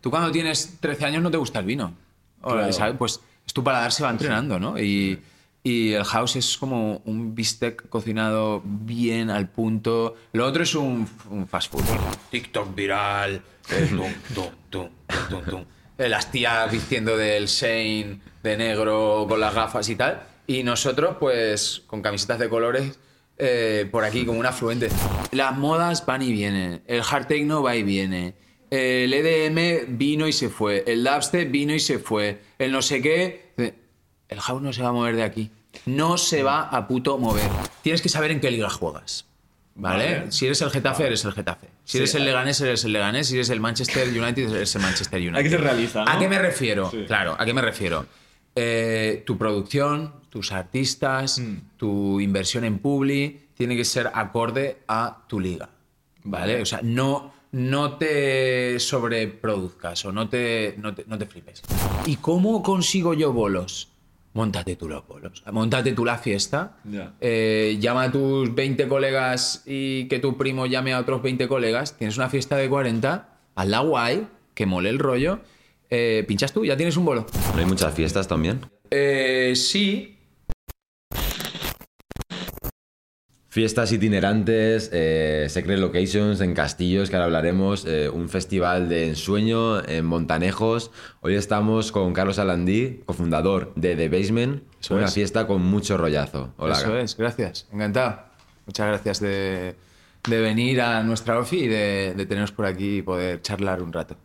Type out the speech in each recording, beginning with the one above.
tú cuando tienes 13 años no te gusta el vino. O, Claro. Pues es tu paladar se va entrenando, ¿no? Y, y el house es como un bistec cocinado bien al punto. Lo otro es un, un fast food. TikTok viral. eh, tum, tum, tum, tum, tum. Eh, Las tías vistiendo del Shane de negro con las gafas y tal. Y nosotros, pues, con camisetas de colores, eh, por aquí como un afluente. Las modas van y vienen. El hard techno va y viene. El EDM vino y se fue. El dubstep vino y se fue. El no sé qué. El house no se va a mover de aquí. No se va a puto mover. Tienes que saber en qué liga juegas. ¿Vale? Vale. Si eres el Getafe, eres el Getafe. Si Sí. eres el Leganés, eres el Leganés. Si eres el Manchester United, eres el Manchester United. Hay que ser realista, ¿no? ¿A qué me refiero? Sí. Claro, ¿a qué me refiero? Eh, tu producción, tus artistas, Mm. tu inversión en Publi, tiene que ser acorde a tu liga. Vale. O sea, no, no te sobreproduzcas o no te, no, te, no te flipes. ¿Y cómo consigo yo bolos? Móntate tú los bolos. Móntate tú la fiesta. Eh, llama a tus 20 colegas y que tu primo llame a otros 20 colegas. Tienes una fiesta de 40, hazla guay, que mole el rollo. Eh, pinchas tú, ya tienes un bolo. ¿No hay muchas fiestas también? Eh, sí. Fiestas itinerantes, eh, secret locations en castillos, que ahora hablaremos, eh, un festival de ensueño en Montanejos. Hoy estamos con Carlos Alandí, cofundador de The Basement, Eso una es. fiesta con mucho rollazo. Hola. Eso es, gracias. Encantado. Muchas gracias de, de venir a nuestra ofi y de, de teneros por aquí y poder charlar un rato.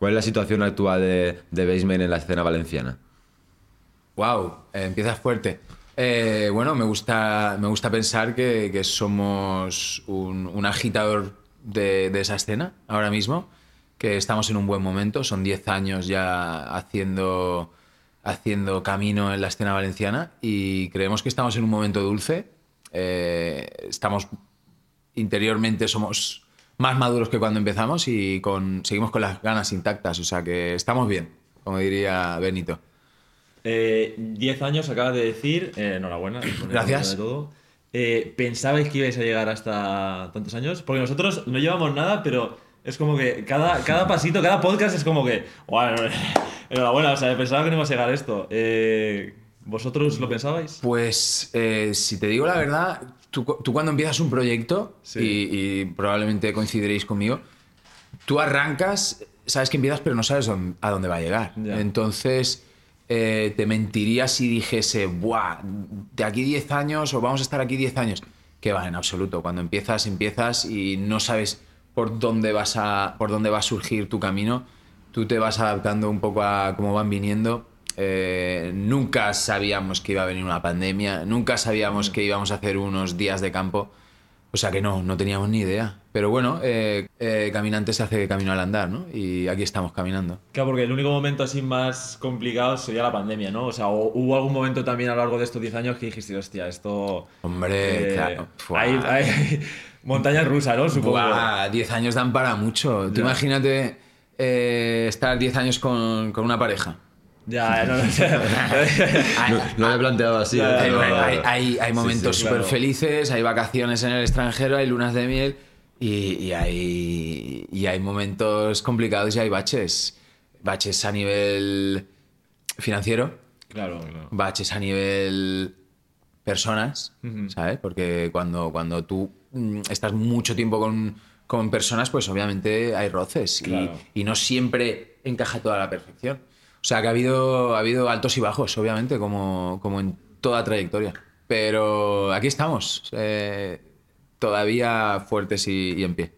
¿Cuál es la situación actual de The Basement en la escena valenciana? Wow, empiezas fuerte. Eh, bueno, me gusta, me gusta pensar que, que somos un, agitador de, de esa escena ahora mismo, que estamos en un buen momento, son 10 años ya haciendo, haciendo camino en la escena valenciana y creemos que estamos en un momento dulce. Eh, estamos interiormente somos más maduros que cuando empezamos y seguimos con las ganas intactas, o sea que estamos bien, como diría Benito. Eh, 10 años acabas de decir. eh, enhorabuena. Gracias. De todo. Eh, ¿Pensabais que ibais a llegar hasta tantos años? Porque nosotros no llevamos nada, pero es como que cada, cada pasito, cada podcast es como que. "Guau, enhorabuena, o sea, pensaba que no iba a llegar a esto. Eh, ¿Vosotros lo pensabais? Pues si te digo la verdad, tú, cu- tú cuando empiezas un proyecto, Sí. y, y probablemente coincidiréis conmigo, tú arrancas, sabes que empiezas pero no sabes a dónde va a llegar. Ya. Entonces eh, te mentiría si dijese, Buah, de aquí 10 años o vamos a estar aquí 10 años. Que va, en absoluto. Cuando empiezas, empiezas y no sabes por dónde, vas a, por dónde va a surgir tu camino. Tú te vas adaptando un poco a cómo van viniendo. Eh, nunca sabíamos que iba a venir una pandemia, nunca sabíamos que íbamos a hacer unos días de campo. O sea que no, no teníamos ni idea. Pero bueno, eh, eh, caminante se hace camino al andar, ¿no? Y aquí estamos caminando. Claro, porque el único momento así más complicado sería la pandemia, ¿no? O sea, o- hubo algún momento también a lo largo de estos 10 años que dijiste, hostia, esto. Hombre, eh, claro. Hay, hay montaña rusa, ¿no? Supongo. Buah, 10 años dan para mucho. Tú imagínate eh, estar 10 años con, con una pareja. Ya, no, no, No, he planteado así. Ya, hay- no, hay- hay- hay momentos sí, súper claro. felices, hay vacaciones en el extranjero, hay lunas de miel y, y hay, y hay momentos complicados y hay baches. Baches a nivel financiero, Claro, claro. baches a nivel personas. ¿sabes? Porque cuando, cuando tú mm, estás mucho tiempo con, con personas, pues obviamente hay roces y- Claro. y, no siempre encaja toda a la perfección. O sea que ha habido, ha habido altos y bajos, obviamente, como, como en toda trayectoria. Pero aquí estamos, eh, todavía fuertes y, y en pie.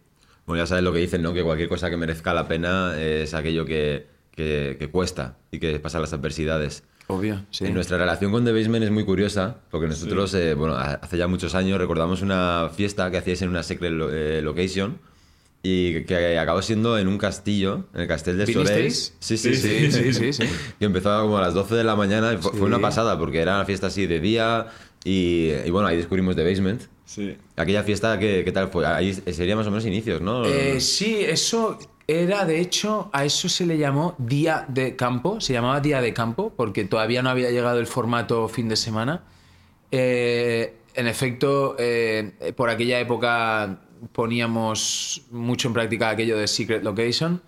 Bueno, ya sabes lo que dicen, ¿no? Que cualquier cosa que merezca la pena es aquello que, que- que cuesta y que pasa las adversidades. Obvio, sí. Y nuestra relación con The Basement es muy curiosa, porque nosotros, eh, bueno, a- hace ya muchos años recordamos una fiesta que hacíais en una secret lo- eh, location y que, acabó siendo en un castillo, en el Castel de Soleil. Sí, sí, Sí, sí. sí, sí, sí. Que empezó como a las 12 de la mañana y fue, una pasada, porque era una fiesta así de día y, y bueno, ahí descubrimos The Basement. Sí. Aquella fiesta, ¿qué, qué tal fue? Ahí sería más o menos inicios, ¿no? Eh, sí, eso era, de hecho, a eso se le llamó día de campo, se llamaba día de campo, porque todavía no había llegado el formato fin de semana. Eh, en efecto, eh, por aquella época poníamos mucho en práctica aquello de Secret Location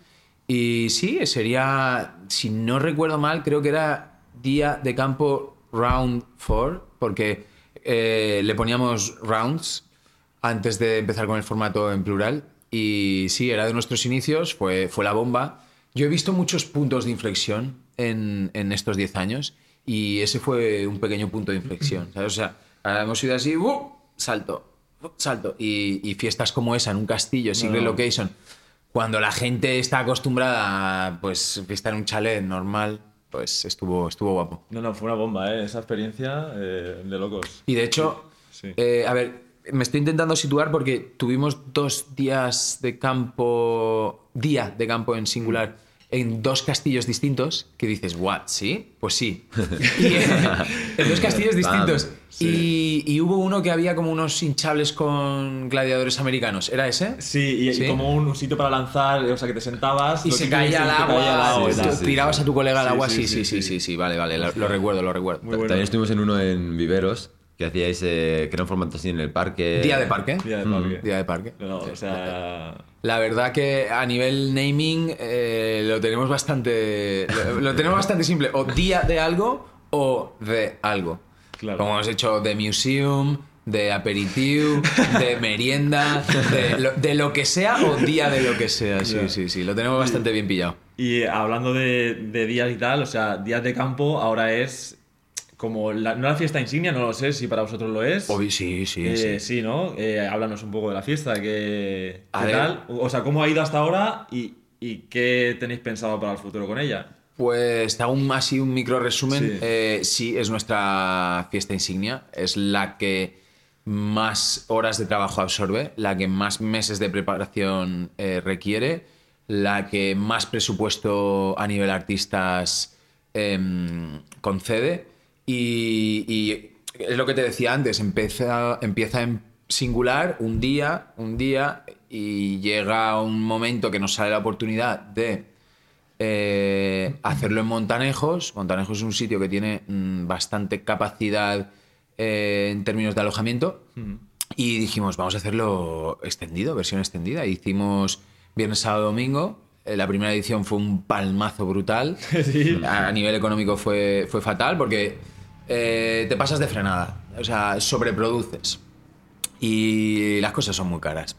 Y sí, sería, si no recuerdo mal, creo que era día de campo round 4, porque eh, le poníamos rounds antes de empezar con el formato en plural. Y sí, era de nuestros inicios, fue, fue la bomba. Yo he visto muchos puntos de inflexión en, en estos 10 años y ese fue un pequeño punto de inflexión. ¿sabes? O sea, ahora hemos ido así, ¡uh! salto. Salto. Y, y fiestas como esa en un castillo, Secret No. Location, cuando la gente está acostumbrada a pues, fiesta en un chalet normal, pues estuvo, estuvo guapo. No, no, fue una bomba, ¿eh? Esa experiencia eh, de locos. Y de hecho, Sí. eh, a ver, me estoy intentando situar porque tuvimos dos días de campo, día de campo en singular, en dos castillos distintos, que dices, ¿what? ¿Sí? Pues sí. Y, eh, en dos castillos distintos. Y, y hubo uno que había como unos hinchables con gladiadores americanos. ¿Era ese? Sí, y, y como un sitio para lanzar, o sea, que te sentabas Y se caía al agua, tirabas a tu colega al Sí, agua, sí, sí, sí, sí, sí, sí, vale, vale, lo, lo recuerdo, lo recuerdo. Muy bueno. También estuvimos en uno en Viveros, que hacíais, eh, que era un formato así en el parque. Día de parque. Día de parque. Día de parque. No, o sea, La verdad que a nivel naming eh, lo tenemos bastante lo, lo tenemos bastante simple. O día de algo o de algo. Claro. Como hemos hecho de museum, de aperitivo, de merienda, de lo, de lo que sea o día de lo que sea. Sí, sí, sí. Lo tenemos bastante bien pillado. Y hablando de, de días y tal, o sea, días de campo ahora es como, la- no la fiesta insignia, no lo sé si para vosotros lo es. Obvio, sí, sí, Eh, sí. sí, ¿no? Eh, háblanos un poco de la fiesta, ¿qué, qué tal? O sea, ¿cómo ha ido hasta ahora y, y qué tenéis pensado para el futuro con ella? Pues hago un, así un micro resumen. Sí. Eh, sí, es nuestra fiesta insignia. Es la que más horas de trabajo absorbe, la que más meses de preparación requiere, la que más presupuesto a nivel artistas em, concede. Y, y es lo que te decía antes, empieza, empieza en singular un día, un día, y llega un momento que nos sale la oportunidad de eh, hacerlo en Montanejos. Montanejos es un sitio que tiene mm, bastante capacidad eh, en términos de alojamiento. Y dijimos, vamos a hacerlo extendido, versión extendida. Hicimos viernes, sábado, domingo. Eh, La primera edición fue un palmazo brutal. A nivel económico fue, fue fatal porque eh, te pasas de frenada. O sea, sobreproduces. Y las cosas son muy caras.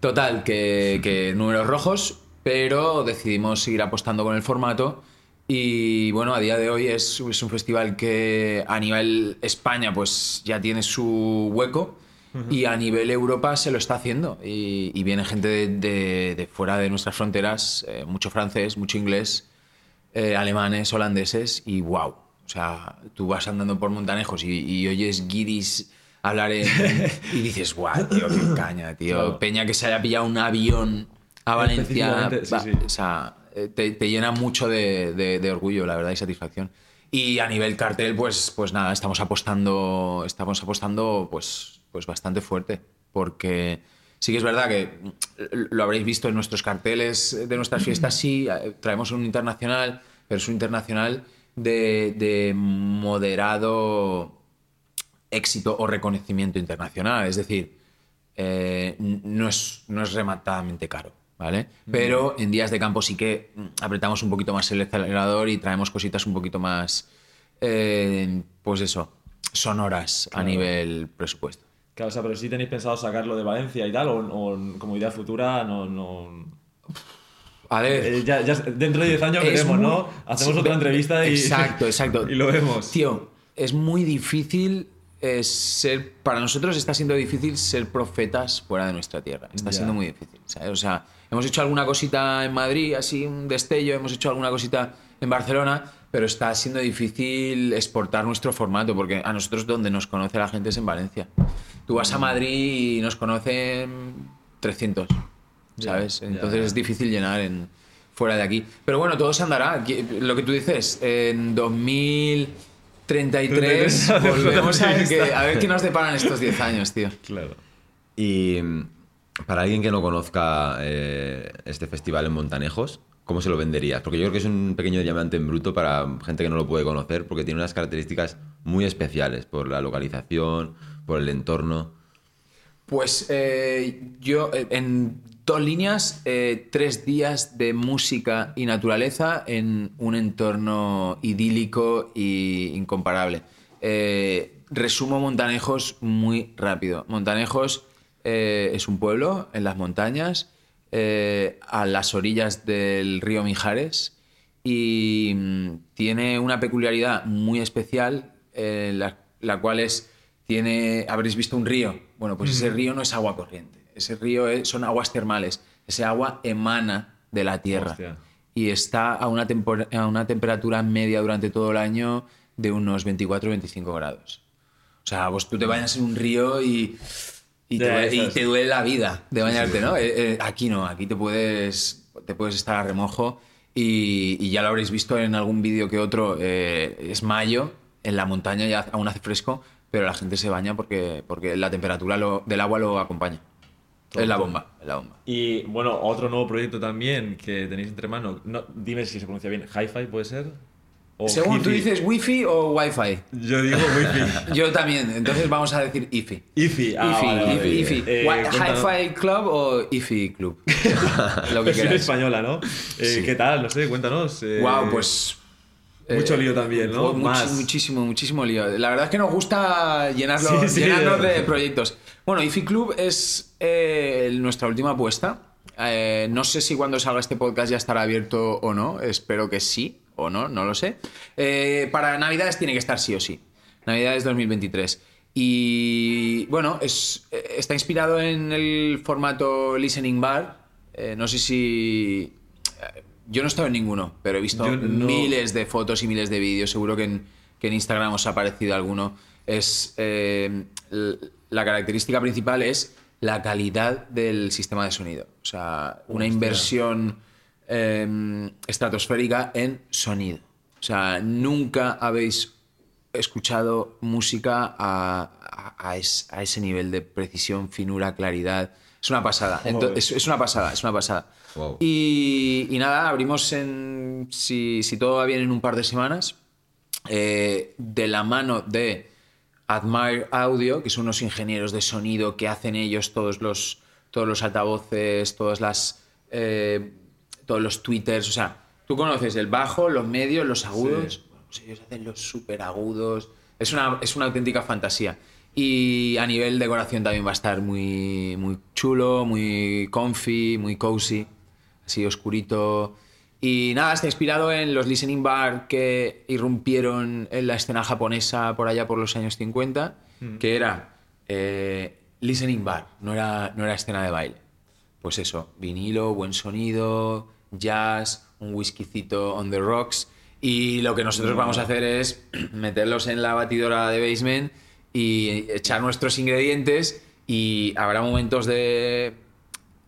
Total, que, que números rojos, pero decidimos seguir apostando con el formato. Y bueno, a día de hoy es, es un festival que a nivel España pues ya tiene su hueco y a nivel Europa se lo está haciendo. Y, y viene gente de, de- de fuera de nuestras fronteras, eh, mucho francés, mucho inglés, eh, alemanes, holandeses y wow. O sea, tú vas andando por Montanejos y, y oyes guiris hablar en- y dices, guau, tío, qué caña, tío. Claro. Peña que se haya pillado un avión a Valencia. Sí, va- sí. O sea, eh, te, te llena mucho de, de- de orgullo, la verdad, y satisfacción. Y a nivel cartel, pues, pues nada, estamos apostando, estamos apostando pues, pues bastante fuerte. Porque sí que es verdad que lo habréis visto en nuestros carteles de nuestras fiestas, sí, eh, traemos un internacional, pero es un internacional de, de moderado éxito o reconocimiento internacional. Es decir, eh, no, es, no es rematadamente caro, ¿vale? Pero en días de campo sí que mm, apretamos un poquito más el acelerador y traemos cositas un poquito más, eh, pues eso, sonoras a nivel presupuesto. Claro, o sea, pero sí tenéis pensado sacarlo de Valencia y tal, o, o como idea futura, no. no... A ver, Eh, ya, ya- dentro de 10 años veremos, muy- ¿no? Hacemos sí, otra entrevista y. Exacto, exacto. y lo vemos. Tío, es muy difícil eh, ser. Para nosotros está siendo difícil ser profetas fuera de nuestra tierra. Está Ya. siendo muy difícil. ¿sabes? O sea, hemos hecho alguna cosita en Madrid, así un destello, hemos hecho alguna cosita en Barcelona, pero está siendo difícil exportar nuestro formato, porque a nosotros donde nos conoce la gente es en Valencia. Tú vas a Madrid y nos conocen 300, Ya, ¿sabes? Entonces es difícil llenar en, fuera de aquí. Pero bueno, todo se andará. Lo que tú dices, en 2033 volvemos a ver, qué, a ver qué nos deparan estos 10 años, tío. Claro. Y mm, para alguien que no conozca eh, este festival en Montanejos, ¿cómo se lo venderías? Porque yo creo que es un pequeño diamante en bruto para gente que no lo puede conocer, porque tiene unas características muy especiales por la localización, por el entorno. Pues eh, yo, eh, en dos líneas, eh, tres días de música y naturaleza en un entorno idílico e incomparable. Eh, resumo Montanejos muy rápido. Montanejos eh, es un pueblo en las montañas, a las orillas del río Mijares, y mm, tiene una peculiaridad muy especial, la, la cual es, tiene, habréis visto un río. Bueno, pues ese río no es agua corriente, ese río es- son aguas termales, ese agua emana de la tierra Hostia. y está a una, a una temperatura media durante todo el año de unos 24-25 grados. O sea, vos tú te bañas en un río y, y, te, duele, y esas- te duele la vida de bañarte, ¿no? Eh, eh, aquí no, aquí te puedes, te puedes estar a remojo y, y ya lo habréis visto en algún vídeo que otro. eh, es mayo, en la montaña ya aún hace fresco, pero la gente se baña porque, porque la temperatura lo- del agua lo acompaña. Es la bomba, es la bomba. Y bueno, otro nuevo proyecto también que tenéis entre manos. No, dime si se pronuncia bien. ¿Hi-Fi puede ser? ¿O Según tú dices wifi o wifi. Yo digo Wi-Fi. Yo también, entonces vamos a decir IFI. IFI. Ah, IFI, vale, vale. IFI, IFI. Eh, Hi-Fi Club o IFI Club. Lo que queráis. española, ¿no? Eh, Sí. ¿Qué tal? No sé, cuéntanos. eh, Wow, pues. Mucho lío también, ¿no? much- Más. Muchísimo, muchísimo lío. La verdad es que nos gusta llenarlo, Sí, sí, llenarnos eh. de proyectos. Bueno, IFI Club es eh, nuestra última apuesta. Eh, no sé si cuando salga este podcast ya estará abierto o no. Espero que sí o no, no lo sé. Eh, para Navidades tiene que estar sí o sí. Navidades 2023. Y bueno, es, eh, está inspirado en el formato Listening Bar. Eh, no sé si. Yo no he estado en ninguno, pero he visto no- miles de fotos y miles de vídeos. Seguro que en, que en Instagram os ha aparecido alguno. Es, eh, la característica principal es la calidad del sistema de sonido. O sea, una Hostia. inversión eh, estratosférica en sonido. O sea, nunca habéis escuchado música a, a- a es- a ese nivel de precisión, finura, claridad. Es una pasada. Es una pasada, es una pasada. Wow. Y, y nada, abrimos en, si, si todo va bien en un par de semanas, eh, de la mano de Admire Audio, que son unos ingenieros de sonido que hacen ellos todos los, todos los altavoces, todas las, eh, todos los twitters. O sea, tú conoces el bajo, los medios, los agudos. Bueno, pues ellos hacen los super agudos. Es una, es una auténtica fantasía. Y a nivel decoración también va a estar muy, muy chulo, muy comfy, muy cozy, así oscurito. Y nada, está inspirado en los listening bar que irrumpieron en la escena japonesa por allá por los años 50, que era eh, listening bar, no era, no era escena de baile. Pues eso, vinilo, buen sonido, jazz, un whiskycito on the rocks. Y lo que nosotros vamos a hacer es meterlos en la batidora de basement y echar nuestros ingredientes y habrá momentos de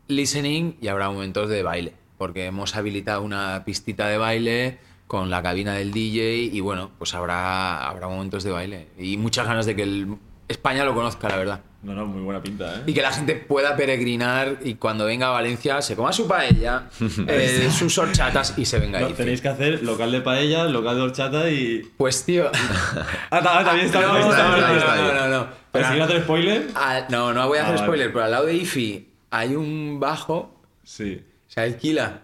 listening y habrá momentos de baile, porque hemos habilitado una pistita de baile con la cabina del DJ y bueno, pues habrá, habrá momentos de baile y muchas ganas de que el España lo conozca, la verdad. No, no, muy buena pinta, ¿eh? Y que la gente pueda peregrinar y cuando venga a Valencia se coma su paella, eh, sus horchatas y se venga No, ahí. tenéis que hacer local de paella, local de horchata y. Pues tío... Ah, ta- también está. no, está- no, está- no, está- no, no, no, no. Pero si no hacer spoiler. Ah, no, no voy a Ah, hacer vale. spoiler, pero al lado de IFI hay un bajo Sí. se alquila.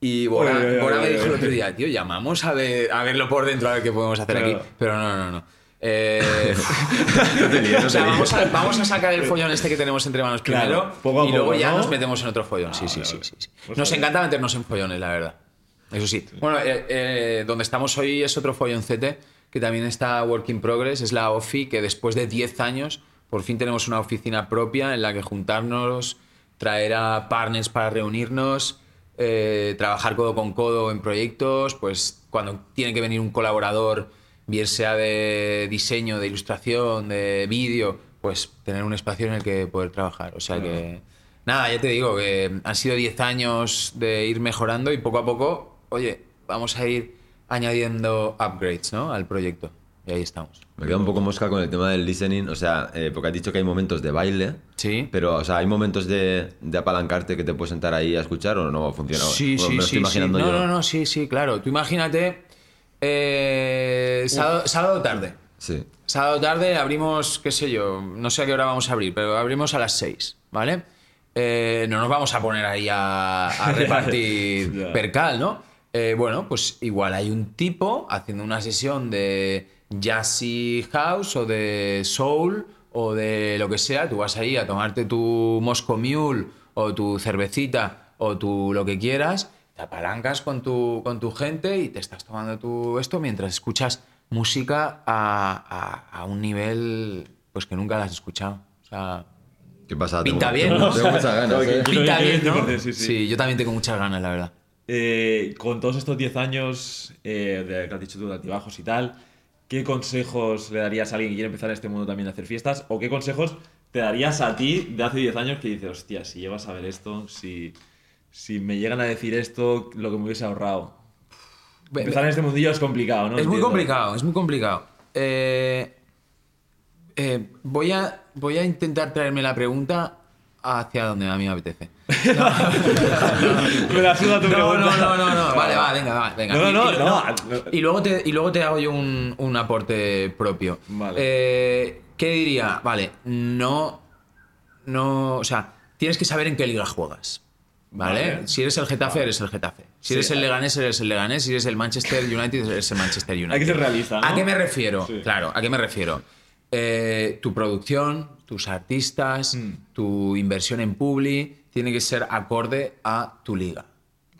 Y Bora, me dijo el otro día, tío, llamamos a, ver, a verlo por dentro, a ver qué podemos hacer Claro. aquí. Pero no, no, no. Eh, o sea, vamos a, vamos a sacar el follón este que tenemos entre manos primero y luego ya ¿no? nos metemos en otro follón. Sí, Ah, sí, sí, sí, sí. Pues Nos está bien. encanta meternos en follones, la verdad. Eso sí. Bueno, eh, eh, donde estamos hoy es otro folloncete que también está work in progress, es la OFI, que después de 10 años por fin tenemos una oficina propia en la que juntarnos, traer a partners para reunirnos, eh, trabajar codo con codo en proyectos, pues cuando tiene que venir un colaborador, bien sea de diseño, de ilustración, de vídeo, pues tener un espacio en el que poder trabajar. O sea que, nada, ya te digo que han sido 10 años de ir mejorando y poco a poco, oye, vamos a ir añadiendo upgrades ¿no? al proyecto. Y ahí estamos. Me queda un poco mosca con el tema del listening, o sea, eh, porque has dicho que hay momentos de baile, Sí. pero, o sea, hay momentos de, de apalancarte que te puedes sentar ahí a escuchar o no funciona. Sí, Bueno, sí, me sí. estoy sí. imaginando No, yo. no, no, sí, sí, claro. Tú imagínate eh, sábado, sábado tarde. Sí. sábado tarde abrimos, qué sé yo, no sé a qué hora vamos a abrir, pero abrimos a las 6, ¿vale? Eh, no nos vamos a poner ahí a, a repartir percal, ¿no? Bueno, pues igual hay un tipo haciendo una sesión de jazzy house o de soul o de lo que sea. Tú vas ahí a tomarte tu Moscow Mule o tu cervecita o tu lo que quieras, te apalancas con tu, con tu gente y te estás tomando tu esto mientras escuchas música a, a- a un nivel pues que nunca la has escuchado. O sea, ¿Qué pasa? Pinta Tengo- bien, ¿no? Tengo muchas ganas, ¿eh? Yo pinta también bien, ¿no? tengo- sí, sí. yo también tengo muchas ganas, la verdad. Eh, con todos estos 10 años eh, de que has dicho tú de altibajos y tal, ¿qué consejos le darías a alguien que quiere empezar en este mundo también a hacer fiestas? ¿O qué consejos te darías a ti de hace 10 años que dices, hostia, si llevas a ver esto, si, si me llegan a decir esto, lo que me hubiese ahorrado? Empezar en este mundillo es complicado, ¿no? Es muy complicado, es muy complicado. Eh, eh, voy, a, voy a intentar traerme la pregunta hacia donde a mí me apetece. me la suda tu No, pregunta. no, no, no, no. Vale, va, venga, va, venga. No, Y- no, y, no, no. Y luego te, y luego te hago yo un, un aporte propio. Vale. Eh, ¿Qué diría? Vale, no. No. O sea, tienes que saber en qué liga juegas. ¿Vale? Vale. Si eres el Getafe, eres el Getafe. Si Sí, eres el Leganés, eres el Leganés. Si eres el Manchester United, eres el Manchester United. Hay que ser realista, ¿no? ¿A qué me refiero? Sí. Claro, ¿a qué me refiero? Eh, tu producción, tus artistas, Mm. tu inversión en Publi, tiene que ser acorde a tu liga.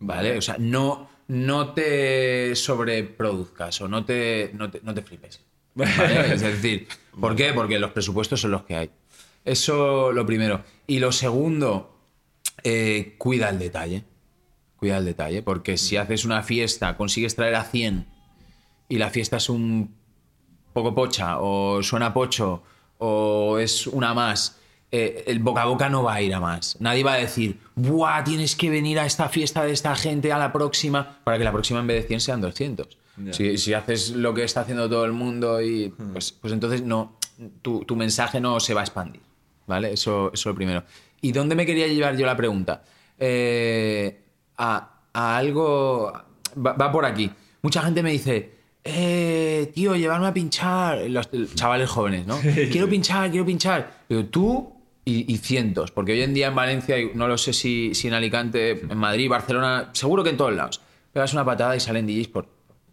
¿Vale? O sea, no, no te sobreproduzcas o no te, no te, no te flipes. ¿vale? Es decir, ¿por qué? Porque los presupuestos son los que hay. Eso lo primero. Y lo segundo, eh, cuida el detalle. Cuida el detalle, porque si haces una fiesta, consigues traer a 100 y la fiesta es un poco pocha o suena pocho o es una más, eh, el boca a boca no va a ir a más. Nadie va a decir, ¡buah! Tienes que venir a esta fiesta de esta gente a la próxima para que la próxima en vez de 100 sean 200. Ya. Si, si haces lo que está haciendo todo el mundo y pues, pues entonces no, tu, tu mensaje no se va a expandir. ¿Vale? Eso, eso es lo primero. ¿Y dónde me quería llevar yo la pregunta? Eh, a, a algo. Va, va por aquí. Mucha gente me dice. Eh, tío, llevarme a pinchar. Los chavales jóvenes, ¿no? Quiero pinchar, quiero pinchar. Digo, tú y, y cientos. Porque hoy en día en Valencia, no lo sé si, si en Alicante, en Madrid, Barcelona, seguro que en todos lados. Pegas una patada y salen DJs por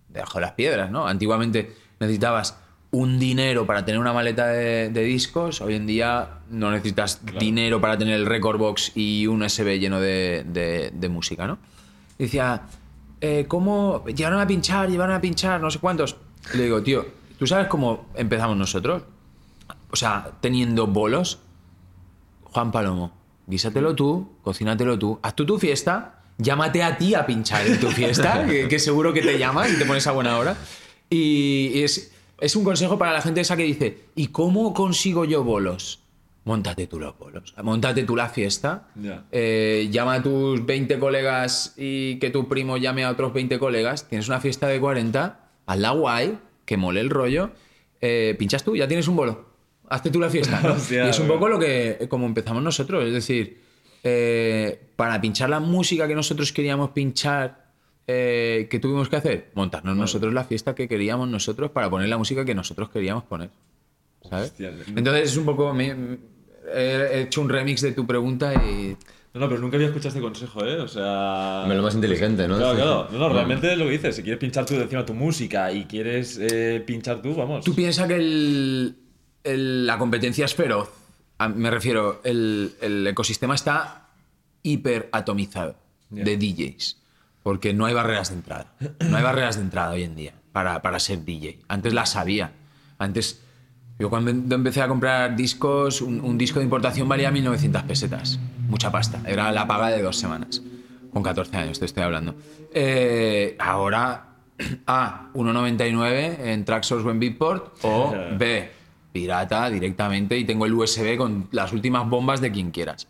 debajo de las piedras, ¿no? Antiguamente necesitabas un dinero para tener una maleta de, de discos, hoy en día no necesitas dinero para tener el record box y un USB lleno de, de- de música, ¿no? Y decía, eh, ¿cómo llegaron a pinchar, llevaron a pinchar, no sé cuántos? Y le digo, tío, ¿tú sabes cómo empezamos nosotros? O sea, teniendo bolos, Juan Palomo, guísatelo tú, cocínatelo tú, haz tú tu fiesta, llámate a ti a pinchar en tu fiesta, que, que seguro que te llamas y te pones a buena hora. Y, y es, es un consejo para la gente esa que dice, ¿y cómo consigo yo bolos? Móntate tú los bolos, móntate tú la fiesta, eh, llama a tus 20 colegas y que tu primo llame a otros 20 colegas, tienes una fiesta de 40, hazla guay, que mole el rollo, eh, pinchas tú, ya tienes un bolo, hazte tú la fiesta. ¿no? Hostia, y es un poco lo que, como empezamos nosotros, es decir, eh, para pinchar la música que nosotros queríamos pinchar, eh, ¿qué tuvimos que hacer? Montarnos nosotros la fiesta que queríamos nosotros para poner la música que nosotros queríamos poner. ¿Sabes? Hostia, Entonces es un poco... me- he hecho un remix de tu pregunta y... No, no, pero nunca había escuchado este consejo, ¿eh? O sea... Hombre, lo más inteligente, ¿no? Claro, claro. No, no, realmente es lo que dices. Si quieres pinchar tú de encima tu música y quieres eh, pinchar tú, vamos. Tú piensas que el- el- la competencia es feroz. A- Me refiero, el, el ecosistema está hiper atomizado Ya. de DJs. Porque no hay barreras de entrada. No hay barreras de entrada hoy en día para, para ser DJ. Antes las había. Antes, yo cuando em- empecé a comprar discos, un, un disco de importación valía 1900 pesetas. Mucha pasta. Era la paga de dos semanas. Con 14 años te estoy hablando. Eh, ahora, A, 1,99 en Traxsource o en Beatport. O B, pirata directamente y tengo el USB con las últimas bombas de quien quieras.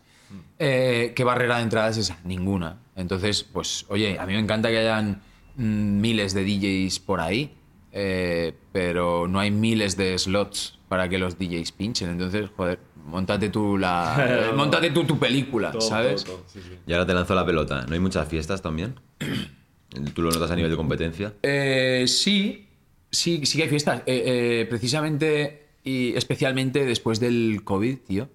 Eh, ¿Qué barrera de entrada es esa? Ninguna. Entonces, pues, oye, a mí me encanta que hayan mm, miles de DJs por ahí, eh, pero no hay miles de slots para que los DJs pinchen. Entonces, joder, montate tú la. montate tú tu película, Todo, ¿sabes? todo, todo, sí, sí. Y ahora te lanzo la pelota. ¿No hay muchas fiestas también? ¿Tú lo notas a nivel de competencia? Eh, sí, Sí, sí que hay fiestas. Eh, eh, precisamente y especialmente después del COVID, tío.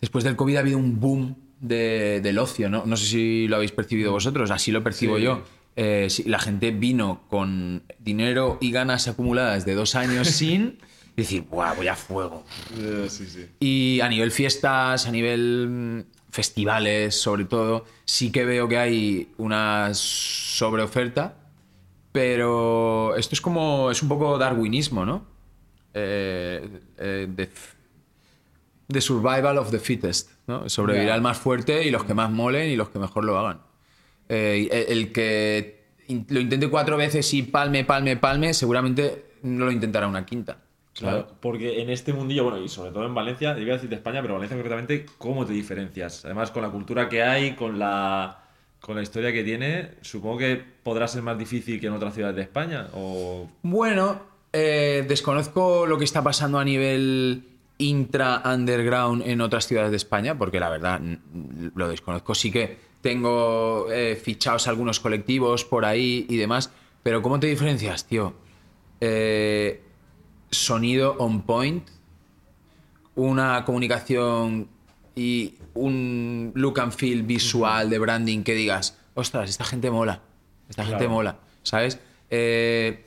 Después del COVID ha habido un boom de- del ocio, ¿no? No sé si lo habéis percibido vosotros, así lo percibo Sí. yo. Eh, sí, la gente vino con dinero y ganas acumuladas de dos años sin decir, ¡buah, voy a fuego! Eh, sí, sí. Y a nivel fiestas, a nivel mm, festivales, sobre todo, sí que veo que hay una sobreoferta, pero esto es como, es un poco darwinismo, ¿no? Eh, eh, de, de survival of the fittest, ¿no? Sobrevivirá Ya. el más fuerte y los que más molen y los que mejor lo hagan. Eh, el, el que lo intente cuatro veces y palme, palme, palme, seguramente no lo intentará una quinta. Claro, porque en este mundillo, bueno, y sobre todo en Valencia, iba a decir de España, pero Valencia concretamente, ¿cómo te diferencias? Además, con la cultura que hay, con la, con la historia que tiene, supongo que podrá ser más difícil que en otras ciudades de España. O... Bueno, eh, desconozco lo que está pasando a nivel intra-underground en otras ciudades de España, porque la verdad lo desconozco. Sí que tengo eh, fichados algunos colectivos por ahí y demás, pero ¿cómo te diferencias, tío? Eh, sonido on point, una comunicación y un look and feel visual de branding que digas, ostras, esta gente mola, esta gente mola, ¿sabes? Eh,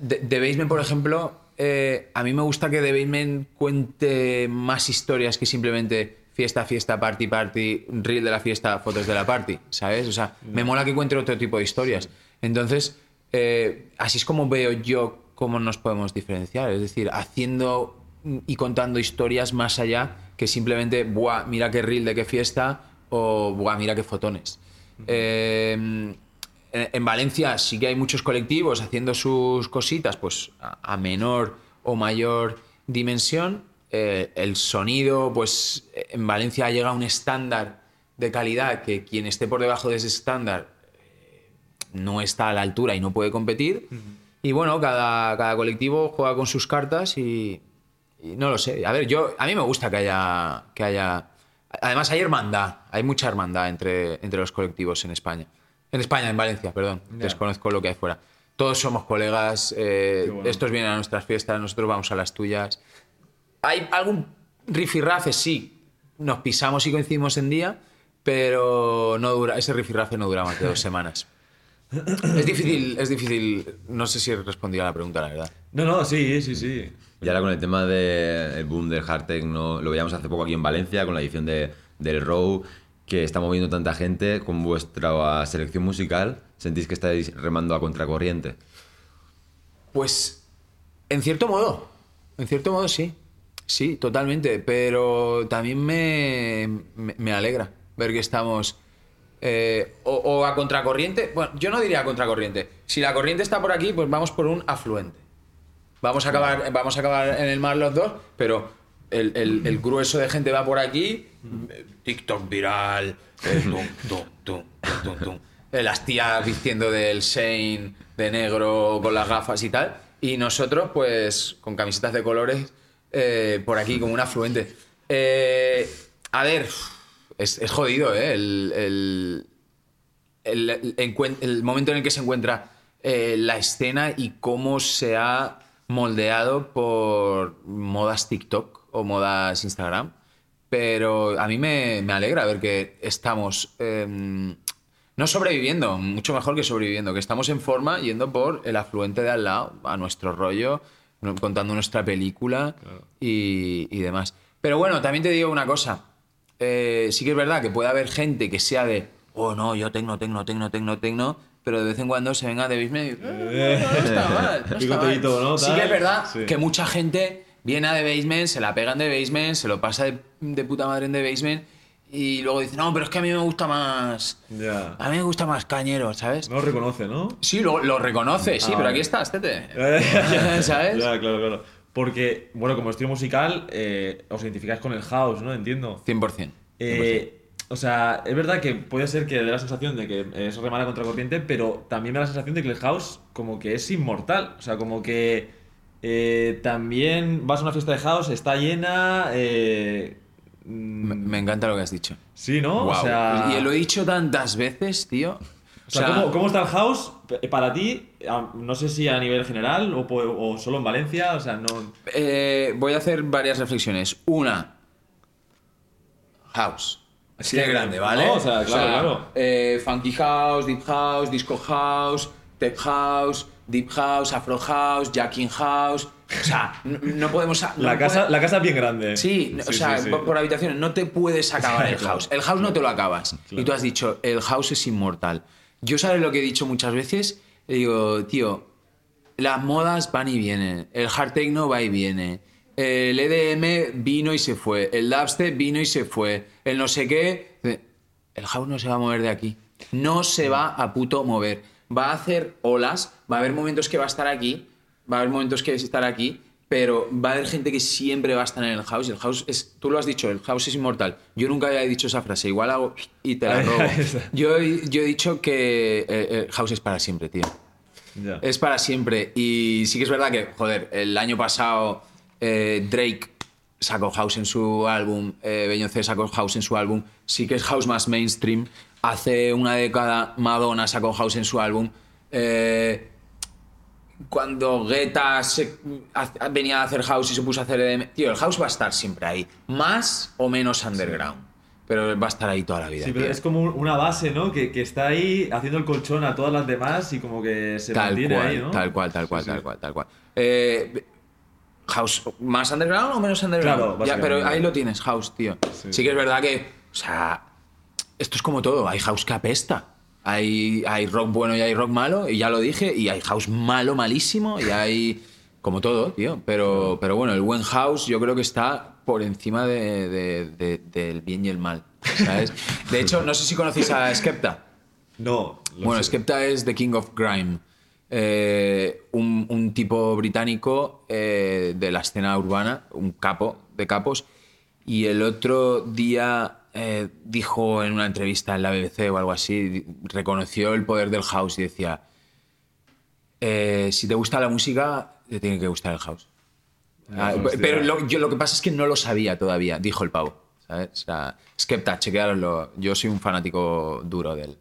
de, de Basement, por ejemplo, eh, a mí me gusta que The Basement cuente más historias que simplemente fiesta, fiesta, party, party, reel de la fiesta, fotos de la party, ¿sabes? O sea, me mola que cuente otro tipo de historias. Entonces, eh, así es como veo yo cómo nos podemos diferenciar, es decir, haciendo y contando historias más allá que simplemente, buah, mira qué reel de qué fiesta o buah, mira qué fotones. Eh, en en Valencia sí que hay muchos colectivos haciendo sus cositas, pues a, menor o mayor dimensión. Eh, el sonido, pues en Valencia llega a un estándar de calidad que quien esté por debajo de ese estándar eh, no está a la altura y no puede competir. Y bueno, cada, cada colectivo juega con sus cartas y, y no lo sé. A ver, yo a mí me gusta que haya que haya además hay hermandad, hay mucha hermandad entre, entre los colectivos en España. En España, en Valencia, perdón. Ya. Desconozco lo que hay fuera. Todos somos colegas, eh, bueno. estos vienen a nuestras fiestas, nosotros vamos a las tuyas. Hay algún rifirrafe, sí. Nos pisamos y coincidimos en día, pero no dura, ese rifirrafe no dura más de dos semanas. Es difícil, es difícil. No sé si he respondido a la pregunta, la verdad. No, no, sí, sí, sí. Y ahora con el tema del boom del hard techno, lo veíamos hace poco aquí en Valencia con la edición de, del Row, que está moviendo tanta gente con vuestra selección musical. ¿Sentís que estáis remando a contracorriente? Pues, en cierto modo, en cierto modo sí, sí, totalmente, pero también me, me, alegra ver que estamos eh, o, o a contracorriente, bueno, yo no diría a contracorriente, si la corriente está por aquí, pues vamos por un afluente. Vamos a acabar, vamos a acabar en el mar los dos, pero el, el- el grueso de gente va por aquí, eh, TikTok viral, eh, tum. Eh, las tías vistiendo del Shane de negro con las gafas y tal, y nosotros pues con camisetas de colores eh, por aquí como un afluente. A ver, es, es jodido, ¿eh? El, el- momento en el que se encuentra la escena y cómo se ha moldeado por modas TikTok o modas Instagram. Pero a mí me, me alegra ver que estamos em, no sobreviviendo, mucho mejor que sobreviviendo, que estamos en forma yendo por el afluente de al lado, a nuestro rollo, contando nuestra película y, y demás. Pero bueno, también te digo una cosa. Eh, sí que es verdad que puede haber gente que sea de, oh no, yo tecno, tecno, tecno, tecno, tecno, pero de vez en cuando se venga de Basement y, "Eh, no, no está mal. No está mal". ¿no? Sí que es verdad Sí. que mucha gente viene a The Basement, se la pegan de Basement, se lo pasa de, de puta madre en The Basement y luego dice, no, pero es que a mí me gusta más... Ya. A mí me gusta más cañero, ¿sabes? No lo reconoce, ¿no? Sí, lo, lo reconoce, sí, Ah, pero aquí estás, tete. ¿Sabes? Ya, claro, claro. Porque, bueno, como estilo musical, eh, os identificáis con el house, ¿no? Entiendo. 100%. Eh, o sea, es verdad que puede ser que dé la sensación de que es remar a contracorriente, pero también me da la sensación de que el house como que es inmortal. O sea, como que eh, también vas a una fiesta de house, está llena. eh, Me, me encanta lo que has dicho. sí, ¿no? O sea, Y lo he dicho tantas veces, tío. O sea, O sea- ¿cómo, cómo está el house para ti? No sé si a nivel general o solo en Valencia, o sea, no... Eh, voy a hacer varias reflexiones. Una, house. Así de grande, ¿vale? No, o sea, claro, claro. eh, funky house, deep house, disco house, tech house, deep house, afro house, jacking house. O sea, no, no podemos. no La casa, puede- la casa es bien grande. Sí, o sea, sí, sí. por por habitaciones no te puedes acabar el house. El house no te lo acabas. Y tú has dicho, el house es inmortal. Yo sabes lo que he dicho muchas veces. Le digo, tío, las modas van y vienen. El hard techno va y viene. El EDM vino y se fue. El dubstep vino y se fue. El no sé qué. El house no se va a mover de aquí. No se va a puto mover. Va a hacer olas. Va a haber momentos que va a estar aquí. Va a haber momentos que va a estar aquí. Pero va a haber gente que siempre va a estar en el house. El house es. Tú lo has dicho, el house es inmortal. Yo nunca había dicho esa frase. Igual hago y te la robo. Yo, he- yo he dicho que eh, el house es para siempre, tío. Es para siempre. Y sí que es verdad que, joder, el año pasado eh, Drake sacó House en su álbum, eh, Beyoncé sacó House en su álbum. Sí que es House más mainstream. Hace una década Madonna sacó House en su álbum. Eh, cuando Guetta se- ha- venía a hacer House y se puso a hacer EDM. Tío, el House va a estar siempre ahí. Más o menos underground. Pero va a estar ahí toda la vida. Sí, pero tío. es como una base, ¿no? Que, que está ahí haciendo el colchón a todas las demás y como que se tal mantiene cual, ahí, ¿no? tal cual, tal cual, sí. tal cual, tal cual. Eh, House, ¿más underground o menos underground? Claro, ya, pero ahí lo tienes, House, tío. Sí. Sí. que es verdad que, o sea, esto es como todo. Hay House que apesta. Hay, hay rock bueno y hay rock malo, y ya lo dije, y hay House malo, malísimo, y hay como todo, tío. Pero, pero bueno, el buen House yo creo que está por encima de- de- de- del bien y el mal, ¿sabes? De hecho, no sé si conocéis a Skepta. No. Bueno, sé. Skepta es The King of Grime. Eh, un, un tipo británico eh, de la escena urbana, un capo de capos. Y el otro día eh, dijo en una entrevista en la BBC o algo así, reconoció el poder del house y decía, si te gusta la música, te tiene que gustar el house. Ah, pero lo, yo, lo que pasa es que no lo sabía todavía, dijo el pavo. ¿sabes? O sea, Skepta, chequearlo. Yo soy un fanático duro de él.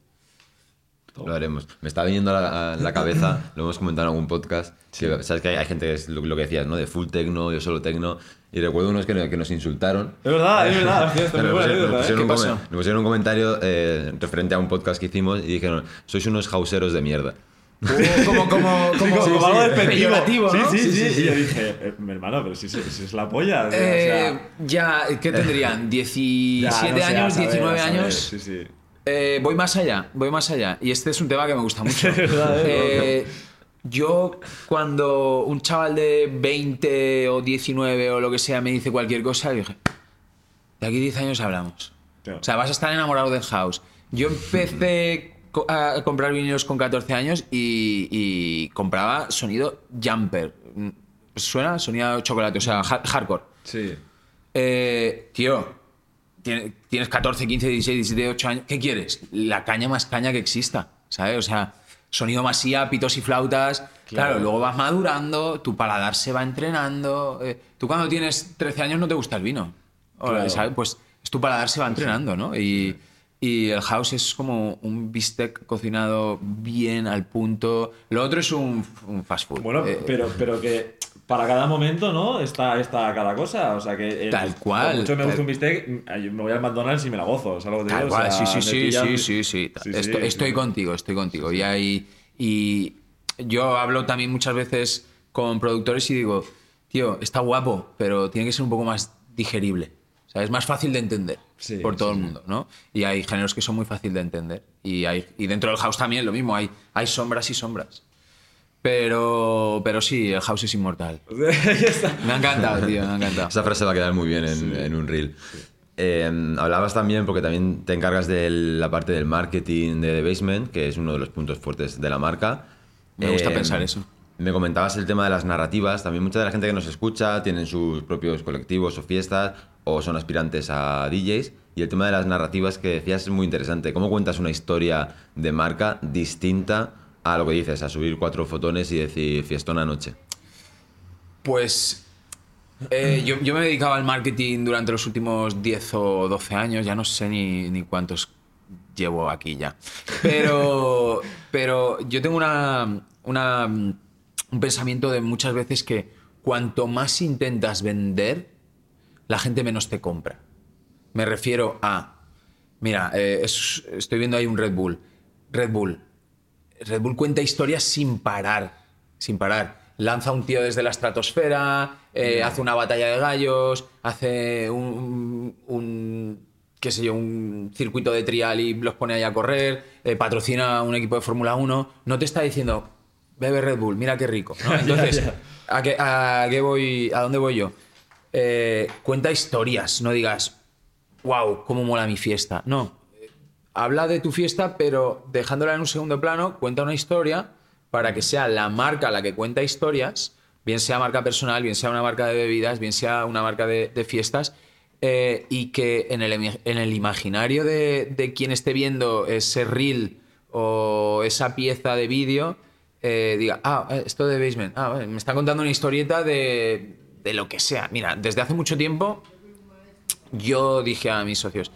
Lo haremos. Me está viniendo a la, a la cabeza, lo hemos comentado en algún podcast, que, sabes que hay, hay gente que es lo, lo que decías, ¿no? De full techno, yo solo techno, y recuerdo unos que, que nos insultaron. Es verdad, es verdad. es pusieron, ¿eh? pusieron ¿Qué un, pasó? come- nos pusieron un comentario eh, referente a un podcast que hicimos y dijeron, sois unos hauseros de mierda. como, como, Sí, como, como algo despectivo. peyorativo, sí, ¿no? sí, sí, Y yo dije, eh, mi hermano, pero si, si- si es la polla. o sea, Eh, ya, ¿qué tendrían? ya, ¿17 no sé, años? saber, ¿19 a saber, años? Sí, sí. Eh, voy más allá, voy más allá. Y este es un tema que me gusta mucho. ¿eh? Eh, yo, cuando un chaval de 20 o 19 o lo que sea me dice cualquier cosa, le dije, de aquí 10 años hablamos. Claro. O sea, vas a estar enamorado del house. Yo empecé a comprar vinilos con 14 años y, y compraba sonido jumper. ¿Suena? Sonido chocolate, o sea, ha- hardcore. Sí. Eh, tío, tienes 14, 15, 16, 17, 18 años. ¿Qué quieres? La caña más caña que exista, ¿sabes? O sea, sonido masía, pitos y flautas. Claro, Claro. luego vas madurando, tu paladar se va entrenando. eh, tú cuando tienes 13 años no te gusta el vino. Claro. ¿sabes? Pues es tu paladar se va entrenando, ¿no? Y, y el house es como un bistec cocinado bien al punto. Lo otro es un, un fast food. Bueno, Eh, pero, pero que para cada momento, ¿no? Está, está cada cosa. O sea que. el- Tal cual, mucho me tal- gusta un bistec, me voy al McDonald's y me la gozo. ¿sabes lo que te Tal digo? O cual, sea, sí, sí, sí, pillan- sí, sí, sí. Sí, Estoy, sí, estoy contigo, estoy contigo. Y, hay, y yo hablo también muchas veces con productores y digo, tío, está guapo, pero tiene que ser un poco más digerible. O sea, es más fácil de entender Sí, por todo sí, el mundo, ¿no? Y hay géneros que son muy fácil de entender. Y, hay, y dentro del house también lo mismo, hay, hay sombras y sombras. Pero, pero sí, el house es inmortal. Me ha encantado, tío, me ha encantado. Esa frase va a quedar muy bien en, en un reel. Eh, hablabas también, porque también te encargas de la parte del marketing de The Basement, que es uno de los puntos fuertes de la marca. Me gusta Eh, pensar eso. Me comentabas el tema de las narrativas. También mucha de la gente que nos escucha tienen sus propios colectivos o fiestas o son aspirantes a DJs. Y el tema de las narrativas que decías es muy interesante. ¿Cómo cuentas una historia de marca distinta a lo que dices, a subir cuatro fotones y decir fiestón anoche? Pues eh, yo, yo me he dedicado al marketing durante los últimos 10 o 12 años, ya no sé ni, ni cuántos llevo aquí ya. Pero, pero yo tengo una, una, un pensamiento de muchas veces que cuanto más intentas vender, la gente menos te compra. Me refiero a, mira, eh, es- estoy viendo ahí un Red Bull. Red Bull. Red Bull cuenta historias sin parar, sin parar. Lanza un tío desde la estratosfera, eh, hace una batalla de gallos, hace un, un, qué sé yo, un circuito de trial y los pone ahí a correr, eh, patrocina un equipo de Fórmula 1. No te está diciendo, bebe Red Bull, mira qué rico. ¿no? Entonces, ya. ¿a, qué, a qué voy, ¿a dónde voy yo? Eh, cuenta historias, no digas, wow, cómo mola mi fiesta. No, habla de tu fiesta, pero dejándola en un segundo plano, cuenta una historia para que sea la marca la que cuenta historias, bien sea marca personal, bien sea una marca de bebidas, bien sea una marca de, fiestas, eh, y que en el, en el imaginario de, de quien esté viendo ese reel o esa pieza de vídeo, eh, diga, ah, esto de Basement, ah, me está contando una historieta de, de lo que sea. Mira, desde hace mucho tiempo yo dije a mis socios,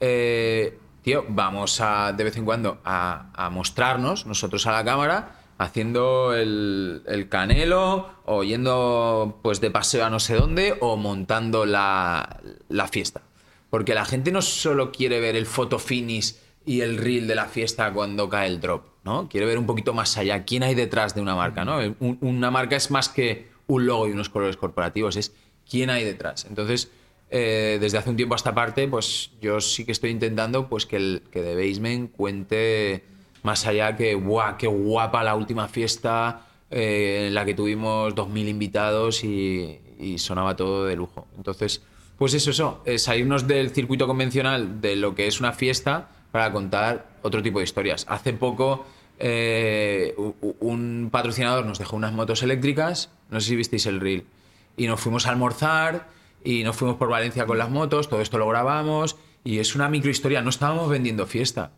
eh, tío, vamos a de vez en cuando a, a mostrarnos nosotros a la cámara haciendo el, el canelo o yendo pues de paseo a no sé dónde o montando la, la fiesta. Porque la gente no solo quiere ver el photo finish y el reel de la fiesta cuando cae el drop, ¿no? Quiere ver un poquito más allá, quién hay detrás de una marca, ¿no? Un- una marca es más que un logo y unos colores corporativos, es quién hay detrás. Entonces, eh, desde hace un tiempo a esta parte, pues yo sí que estoy intentando pues que, el, que The Basement cuente más allá que, ¡guau, qué guapa la última fiesta eh, en la que tuvimos 2.000 invitados y, y sonaba todo de lujo. Entonces, pues eso, eso, eh, salirnos del circuito convencional de lo que es una fiesta para contar otro tipo de historias. Hace poco eh, un patrocinador nos dejó unas motos eléctricas, no sé si visteis el reel, y nos fuimos a almorzar y nos fuimos por Valencia con las motos, todo esto lo grabamos y es una microhistoria, no estábamos vendiendo fiesta.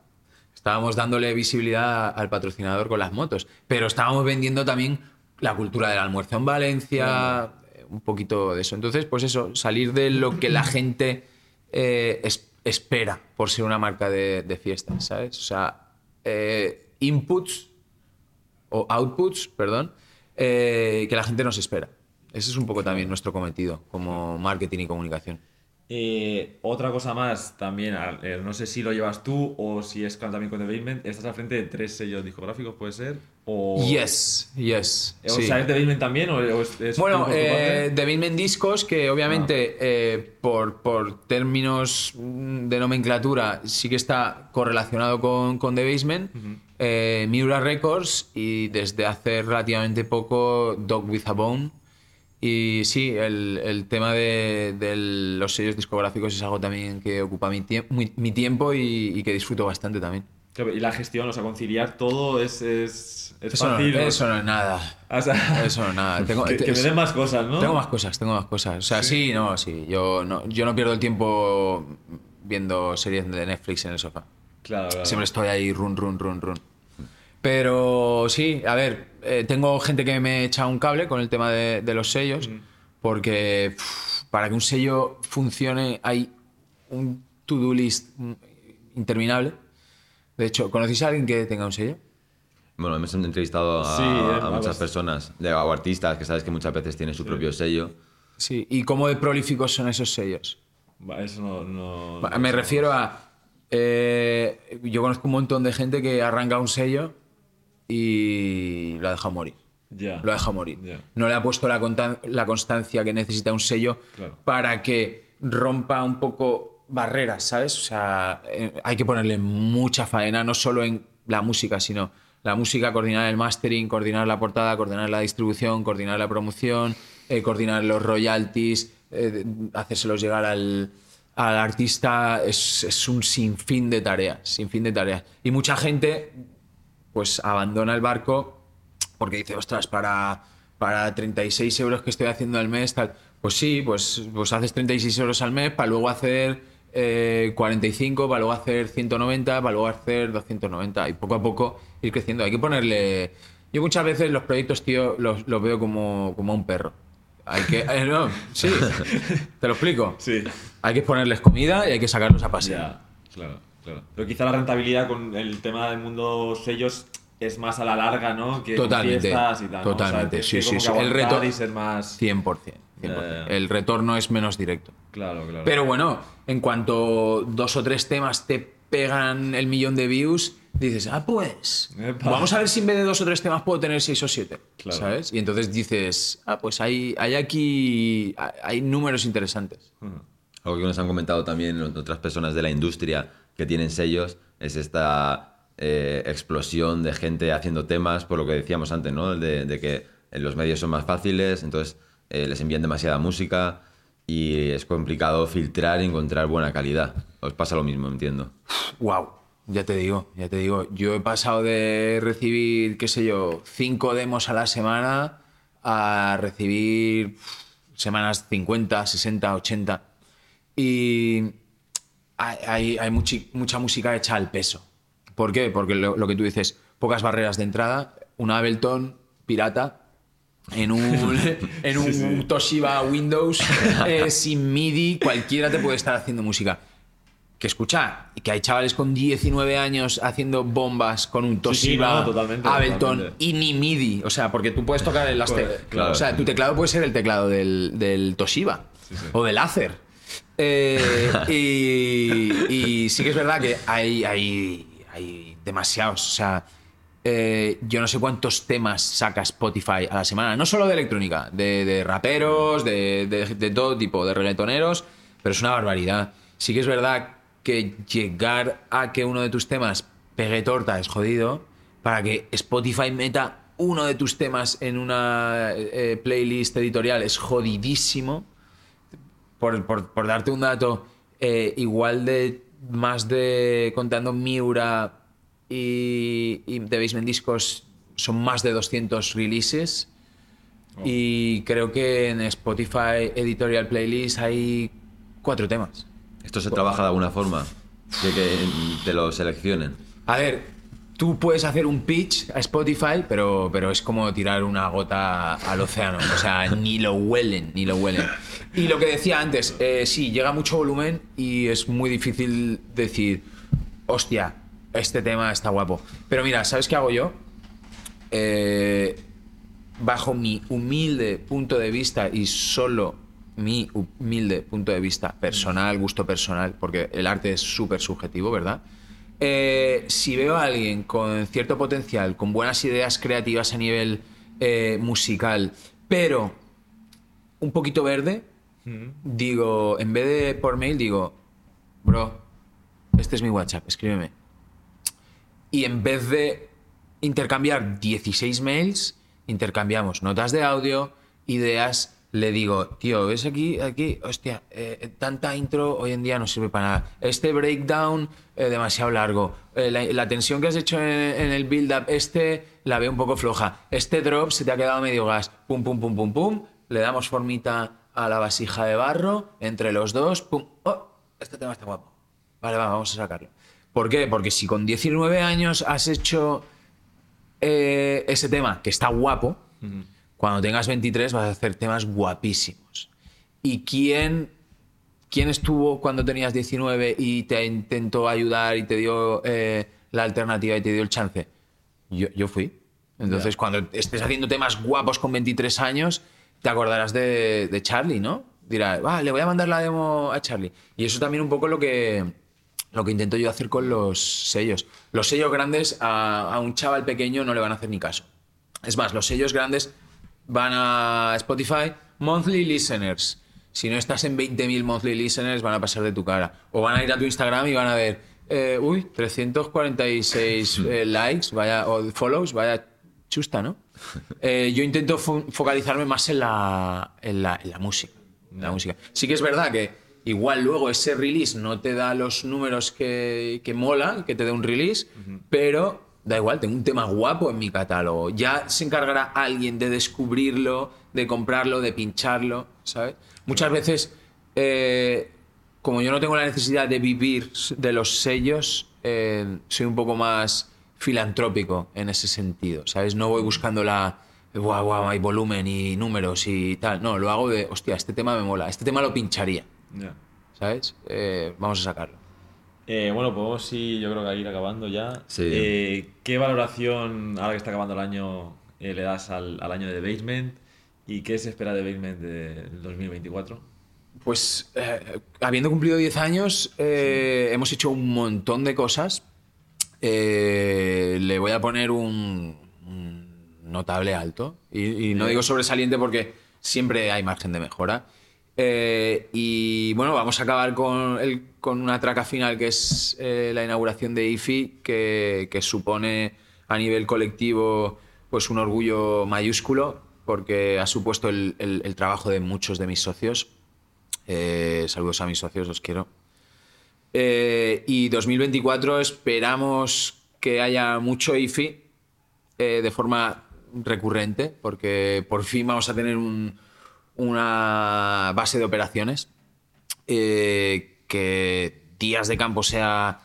Estábamos dándole visibilidad al patrocinador con las motos, pero estábamos vendiendo también la cultura del almuerzo en Valencia, un poquito de eso. Entonces, pues eso, salir de lo que la gente eh, es- espera por ser una marca de, de fiestas, ¿sabes? O sea, eh, inputs o outputs, perdón, eh, que la gente nos espera. Ese es un poco también nuestro cometido como marketing y comunicación. Eh, otra cosa más también, eh, no sé si lo llevas tú o si es también con The Basement, estás al frente de tres sellos discográficos, ¿puede ser? O, Yes, yes. O sí. sea, ¿es también o, es, Bueno, eh, parte? The Basement Discos, que obviamente eh, por, por términos mm, de nomenclatura sí que está correlacionado con, con The Basement, eh, Miura Records y desde hace relativamente poco Dog With A Bone. Y sí, el, el tema de, de los sellos discográficos es algo también que ocupa mi, tiemp- mi, mi tiempo y, y que disfruto bastante también. Y la gestión, o sea, conciliar todo es, es, es Eso fácil. ¿no? eso no es nada. O sea, Eso no es nada. Tengo- que, que me den más cosas, ¿no? Tengo más cosas, tengo más cosas. O sea, sí, no, sí. Yo no, yo no pierdo el tiempo viendo series de Netflix en el sofá. Claro, claro. Siempre estoy ahí, run, run, run, run. Pero sí, a ver, eh, tengo gente que me echa un cable con el tema de, de los sellos, porque pff, para que un sello funcione hay un to-do list mm, interminable. De hecho, ¿conocéis a alguien que tenga un sello? Bueno, hemos entrevistado a, Sí, eh, a muchas personas, de, o artistas que sabes que muchas veces tienen su propio sello. Sí. ¿Y cómo de prolíficos son esos sellos? Eso no. no- no Me refiero a. eh, yo conozco un montón de gente que arranca un sello y lo ha dejado morir. Lo ha dejado morir. No le ha puesto la, constancia que necesita un sello Claro. para que rompa un poco barreras, ¿sabes? O sea, eh, hay que ponerle mucha faena, no solo en la música, sino la música, coordinar el mastering, coordinar la portada, coordinar la distribución, coordinar la promoción, eh, coordinar los royalties, eh, hacérselos llegar al, al artista. Es, es un sinfín de tareas, sinfín de tareas. Y mucha gente pues abandona el barco porque dice, ostras, para, para 36 euros que estoy haciendo al mes, tal. Pues sí, pues, pues haces 36 euros al mes para luego hacer eh, 45, para luego hacer 190, para luego hacer 290 y poco a poco ir creciendo. Hay que ponerle... Yo muchas veces los proyectos, tío, los, los veo como, como un perro. Hay que... eh, no, sí, te lo explico. Sí. Hay que ponerles comida y hay que sacarlos a pasear. Ya, claro. Claro. Pero quizá la rentabilidad con el tema del mundo sellos es más a la larga, ¿no? Que Totalmente. fiestas y tal, ¿no? O sea, Totalmente. sí, sí, sí. El reto. y ser más... 100%. 100%. Ya, ya, ya. El retorno es menos directo. Claro, claro. Pero bueno, en cuanto dos o tres temas te pegan el millón de views, dices, ah, pues, Epa. vamos a ver si en vez de dos o tres temas puedo tener seis o siete. Claro. ¿Sabes? Y entonces dices, ah, pues hay, hay aquí, hay números interesantes. Algo que nos han comentado también otras personas de la industria que tienen sellos es esta eh, explosión de gente haciendo temas, por lo que decíamos antes, ¿no? De, que los medios son más fáciles, entonces eh, les envían demasiada música y es complicado filtrar y encontrar buena calidad. Os pasa lo mismo, entiendo. Wow, ya te digo, ya te digo. Yo he pasado de recibir, qué sé yo, cinco demos a la semana a recibir semanas 50, 60, 80. Y hay, hay- hay muchi- mucha música hecha al peso. ¿Por qué? Porque lo, lo que tú dices, pocas barreras de entrada, un Ableton pirata en un, en un Toshiba Windows eh, sin MIDI, cualquiera te puede estar haciendo música. Que escucha, que hay chavales con 19 años haciendo bombas con un sí, Toshiba no, totalmente, Ableton totalmente. y ni MIDI. O sea, porque tú puedes tocar el Correcto, claro. O sea, tu teclado puede ser el teclado del, del Toshiba o del Acer. Eh, y, sí que es verdad que hay, hay, hay demasiados. O sea, eh, yo no sé cuántos temas saca Spotify a la semana. No solo de electrónica, de, raperos, de, de- de todo tipo, de reggaetoneros, pero es una barbaridad. Sí que es verdad que llegar a que uno de tus temas pegue torta es jodido. Para que Spotify meta uno de tus temas en una eh, playlist editorial es jodidísimo por, por- por darte un dato, eh, igual de más de contando Miura y, y The Basement Discos son más de 200 releases. Y creo que en Spotify Editorial Playlist hay cuatro temas. ¿Esto se trabaja de alguna forma? Que, que te lo seleccionen. A ver, tú puedes hacer un pitch a Spotify, pero, pero es como tirar una gota al océano. O sea, ni lo huelen, ni lo huelen. Y lo que decía antes, eh, sí, llega mucho volumen y es muy difícil decir, hostia, este tema está guapo. Pero mira, ¿sabes qué hago yo? Eh, bajo mi humilde punto de vista y solo mi humilde punto de vista personal, gusto personal, porque el arte es súper subjetivo, ¿verdad? Eh, si veo a alguien con cierto potencial, con buenas ideas creativas a nivel eh, musical, pero un poquito verde, digo, en vez de por mail, digo, bro, este es mi WhatsApp, escríbeme. Y en vez de intercambiar 16 mails, intercambiamos notas de audio, ideas. Le digo, tío, ¿ves aquí? Aquí, hostia, eh, tanta intro hoy en día no sirve para nada. Este breakdown, eh, demasiado largo. Eh, la, la tensión que has hecho en, el build-up, este, la veo un poco floja. Este drop se te ha quedado medio gas. Pum, pum, pum, pum, pum. Le damos formita a la vasija de barro, entre los dos, pum. Oh, este tema está guapo. Vale, va, vamos a sacarlo. ¿Por qué? Porque si con 19 años has hecho ese tema que está guapo, cuando tengas 23 vas a hacer temas guapísimos. ¿Y quién, quién estuvo cuando tenías 19 y te intentó ayudar y te dio eh, la alternativa y te dio el chance? Yo, yo fui. Entonces, cuando estés haciendo temas guapos con 23 años, te acordarás de, de Charlie, ¿no? Dirás, va, le voy a mandar la demo a Charlie. Y eso también un poco lo que, lo que intento yo hacer con los sellos. Los sellos grandes a, a un chaval pequeño no le van a hacer ni caso. Es más, los sellos grandes van a Spotify, monthly listeners. Si no estás en 20.000 monthly listeners, van a pasar de tu cara. O van a ir a tu Instagram y van a ver, eh, uy, 346 eh, likes, vaya, o follows, vaya chusta, ¿no? Eh, yo intento fo- focalizarme más en la, en la, en la música. en la música. Sí que es verdad que igual luego ese release no te da los números que, que mola, que te dé un release, pero da igual, tengo un tema guapo en mi catálogo. Ya se encargará alguien de descubrirlo, de comprarlo, de pincharlo, ¿sabes? Muchas veces, eh, como yo no tengo la necesidad de vivir de los sellos, eh, soy un poco más filantrópico en ese sentido, ¿sabes? No voy buscando la, guau, guau, hay volumen y números y tal. No, lo hago de, hostia, este tema me mola, este tema lo pincharía, Ya. ¿sabes? Eh, vamos a sacarlo. Eh, bueno, podemos sí, yo creo que ir acabando ya. Sí. Eh, ¿Qué valoración, ahora que está acabando el año, eh, le das al, al año de Basement? ¿Y qué se espera de Basement del 2024? Pues eh, habiendo cumplido 10 años, eh, hemos hecho un montón de cosas. Eh, le voy a poner un, un notable alto. Y, y no digo sobresaliente porque siempre hay margen de mejora. Eh, y bueno, vamos a acabar con, con una traca final que es eh, la inauguración de IFI, que, supone a nivel colectivo pues un orgullo mayúsculo porque ha supuesto el- trabajo de muchos de mis socios. Eh, saludos a mis socios, os quiero. Y 2024 esperamos que haya mucho IFI de forma recurrente, porque por fin vamos a tener un- una base de operaciones. eh, que Días de Campo sea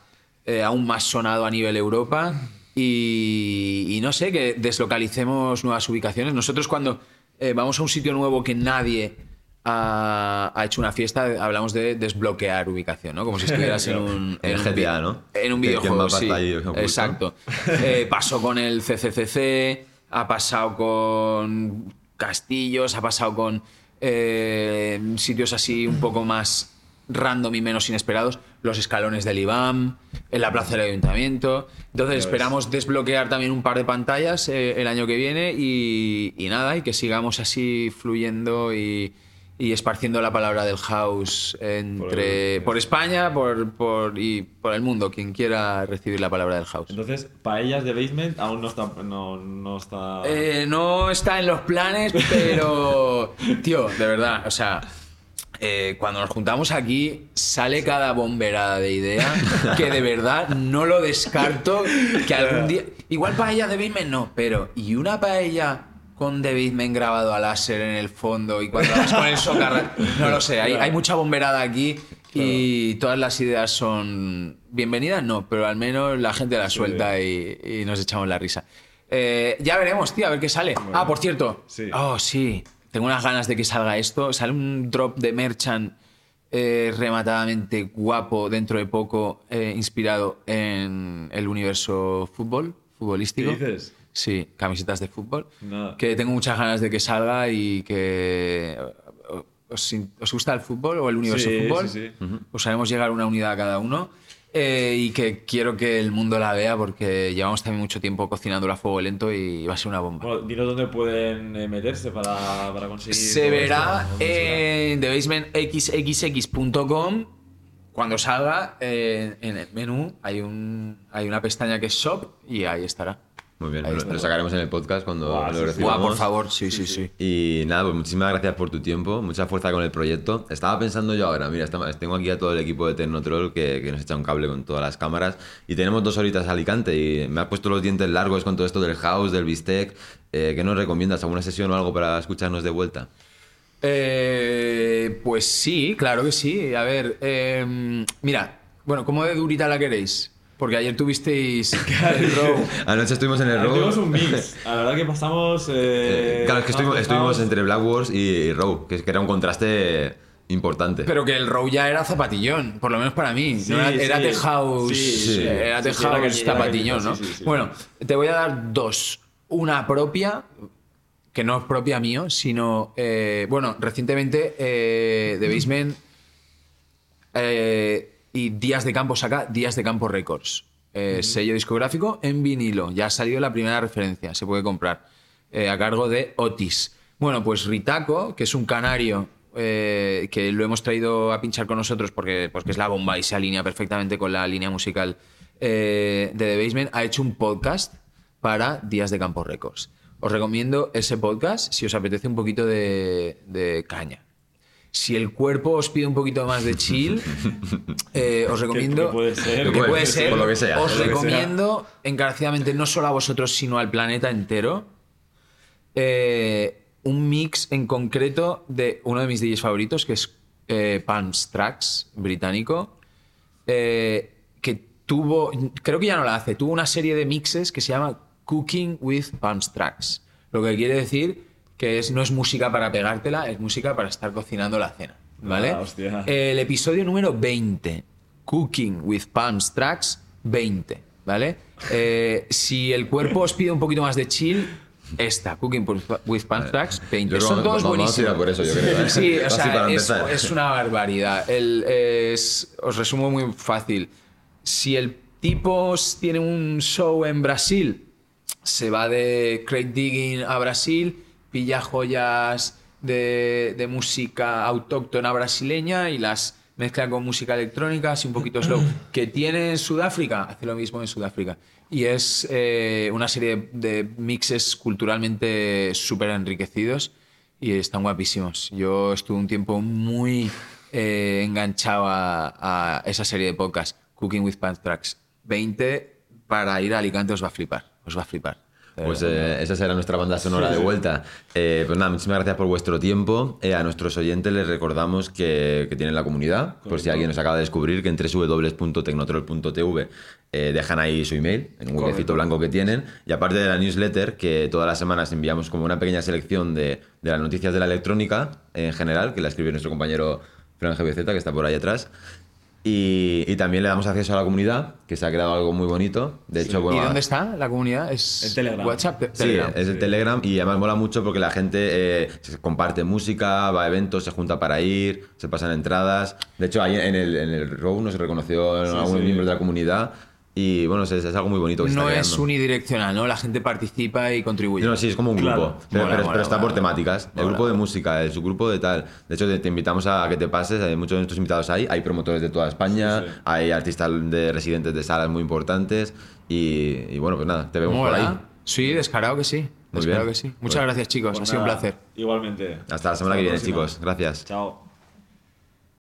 eh, aún más sonado a nivel Europa. Y, y no sé, que deslocalicemos nuevas ubicaciones. Nosotros cuando eh, vamos a un sitio nuevo que nadie ha, ha hecho una fiesta, hablamos de desbloquear ubicación, ¿no? Como si estuvieras en un, En un GTA, ¿no? En un videojuego, sí. Exacto. Eh, pasó con el CCCC, ha pasado con castillos, ha pasado con eh, sitios así un poco más random y menos inesperados, los escalones del IBAM, en la plaza del ayuntamiento. Entonces esperamos desbloquear también un par de pantallas eh, el año que viene y, y nada, y que sigamos así fluyendo y, y esparciendo la palabra del house entre, por, España por, por- y por el mundo, quien quiera recibir la palabra del house. Entonces, paellas de Basement aún no está. No, no está... Eh, no está en los planes, pero, tío, de verdad, o sea, eh, cuando nos juntamos aquí sale cada bomberada de idea que de verdad no lo descarto que algún día... Igual paella de Basement no, pero ¿y una paella con The Basement grabado a láser en el fondo y cuando vas con el socarrat? No lo sé, hay, hay mucha bomberada aquí y todas las ideas son bienvenidas, no, pero al menos la gente la suelta y, y nos echamos la risa. Eh, ya veremos, tío, a ver qué sale. Ah, por cierto. Sí. Oh, sí. Tengo unas ganas de que salga esto. Sale un drop de Merchant eh, rematadamente guapo dentro de poco, eh, inspirado en el universo fútbol, futbolístico. ¿Qué dices? Sí, camisetas de fútbol. Que tengo muchas ganas de que salga y que. ¿Os, os gusta el fútbol o el universo Sí, fútbol? sí, sí. Pues haremos llegar una unidad a cada uno. eh, y que quiero que el mundo la vea porque llevamos también mucho tiempo cocinándola a fuego lento y va a ser una bomba. Bueno, dinos dónde pueden eh, meterse para, para conseguir. Se verá esto, ¿dónde será? en thebasementxxx.com cuando salga eh, en el menú hay, un, hay una pestaña que es shop y ahí estará. Muy bien, lo, sacaremos en el podcast cuando lo recibamos. Guau, por favor, sí, sí, sí. Y nada, pues muchísimas gracias por tu tiempo, mucha fuerza con el proyecto. Estaba pensando yo ahora, mira, tengo aquí a todo el equipo de Tecnotroll que, que nos echa un cable con todas las cámaras y tenemos dos horitas a Alicante y me ha puesto los dientes largos con todo esto del house, del bistec. Eh, ¿Qué nos recomiendas? ¿Alguna sesión o algo para escucharnos de vuelta? Eh, pues sí, claro que sí. A ver, eh, mira, bueno, ¿cómo de durita la queréis? Porque ayer tuvisteis el row. Anoche estuvimos en el Ah, Tuvimos Row. un mix. La verdad que pasamos. Eh, claro, es que estuvimos, estuvimos entre Black Wars y, Row, que, es que era un contraste importante. Pero que el row ya era zapatillón, por lo menos para mí. Sí, no era, era sí. The House. Sí, sí. Era The Sí, sí, era House cañita, zapatillón, ¿no? sí, sí, sí. Bueno, te voy a dar dos. Una propia, que no es propia mío, sino. eh, bueno, recientemente eh, The Basement eh, y Días de Campo saca Días de Campo Records. eh, Sello discográfico en vinilo. Ya ha salido la primera referencia, se puede comprar. eh, a cargo de Otis. Bueno, pues Ritaco, que es un canario eh, que lo hemos traído a pinchar con nosotros porque, porque es la bomba y se alinea perfectamente con la línea musical de The Basement, ha hecho un podcast para Días de Campo Records. Os recomiendo ese podcast si os apetece un poquito de, de caña. Si el cuerpo os pide un poquito más de chill, eh, os recomiendo. que puede ser, que puede, ser. por lo que sea, os lo recomiendo encarecidamente, no solo a vosotros, sino al planeta entero, eh, un mix en concreto de uno de mis DJs favoritos, que es eh, Tracks, británico, eh, que tuvo, creo que ya no la hace, tuvo una serie de mixes que se llama Cooking with Pans Tracks. Lo que quiere decir que es, no es música para pegártela, es música para estar cocinando la cena. ¿Vale? Ah. El episodio número 20 Cooking with Palms Tracks 20, ¿vale? Eh, si el cuerpo os pide un poquito más de chill, esta, Cooking with Palms Tracks 20. Yo creo Son todos buenísimos. por eso, yo creo, ¿eh? Sí, o sea, es, es una barbaridad. El- es- os resumo muy fácil. Si el tipo tiene un show en Brasil, se va de crate digging a Brasil, pilla joyas de, de música autóctona brasileña y las mezcla con música electrónica, así un poquito slow. Que tiene en Sudáfrica, hace lo mismo en Sudáfrica. Y es eh, una serie de, de mixes culturalmente súper enriquecidos y están guapísimos. Yo estuve un tiempo muy eh, enganchado a, a esa serie de podcast, Cooking with Pants Tracks. 20 para ir a Alicante os va a flipar, os va a flipar. Pues verdad. eh, esa será nuestra banda sonora de vuelta. Eh, pues nada, muchísimas gracias por vuestro tiempo. Eh, a nuestros oyentes les recordamos que, que tienen la comunidad, por si alguien nos acaba de descubrir, que en www.tecnotrol.tv eh, dejan ahí su email, en un huequecito blanco que tienen. Y aparte de la newsletter, que todas las semanas enviamos como una pequeña selección de, de las noticias de la electrónica en general, que la escribió nuestro compañero Fran GBZ, que está por ahí atrás. Y, y también le damos acceso a la comunidad, que se ha creado algo muy bonito. De hecho, bueno, ¿Y dónde está la comunidad? ¿Es En Telegram. WhatsApp? Te- Sí, Telegram. es el Telegram y además mola mucho porque la gente eh, se comparte música, va a eventos, se junta para ir, se pasan entradas. De hecho, ahí en el, en el Row nos reconoció a algunos sí. miembros de la comunidad y bueno, es, es algo muy bonito que se No está es unidireccional, ¿no? La gente participa y contribuye. No, sí, es como un grupo, Claro. pero, Mola, pero- mola, pero está mola, por temáticas. El grupo de música, el subgrupo de tal. De hecho, te, te invitamos a que te pases, hay muchos de nuestros invitados ahí, hay promotores de toda España, Sí, sí. hay artistas de residentes de salas muy importantes y, y bueno, pues nada, te vemos por ahí. Sí, descarado que sí. Muy Descarado bien. que sí. Muchas Pues- gracias, chicos. Pues ha sido un nada, placer. Igualmente. Hasta la semana Hasta que viene, próxima. chicos. Gracias. Chao.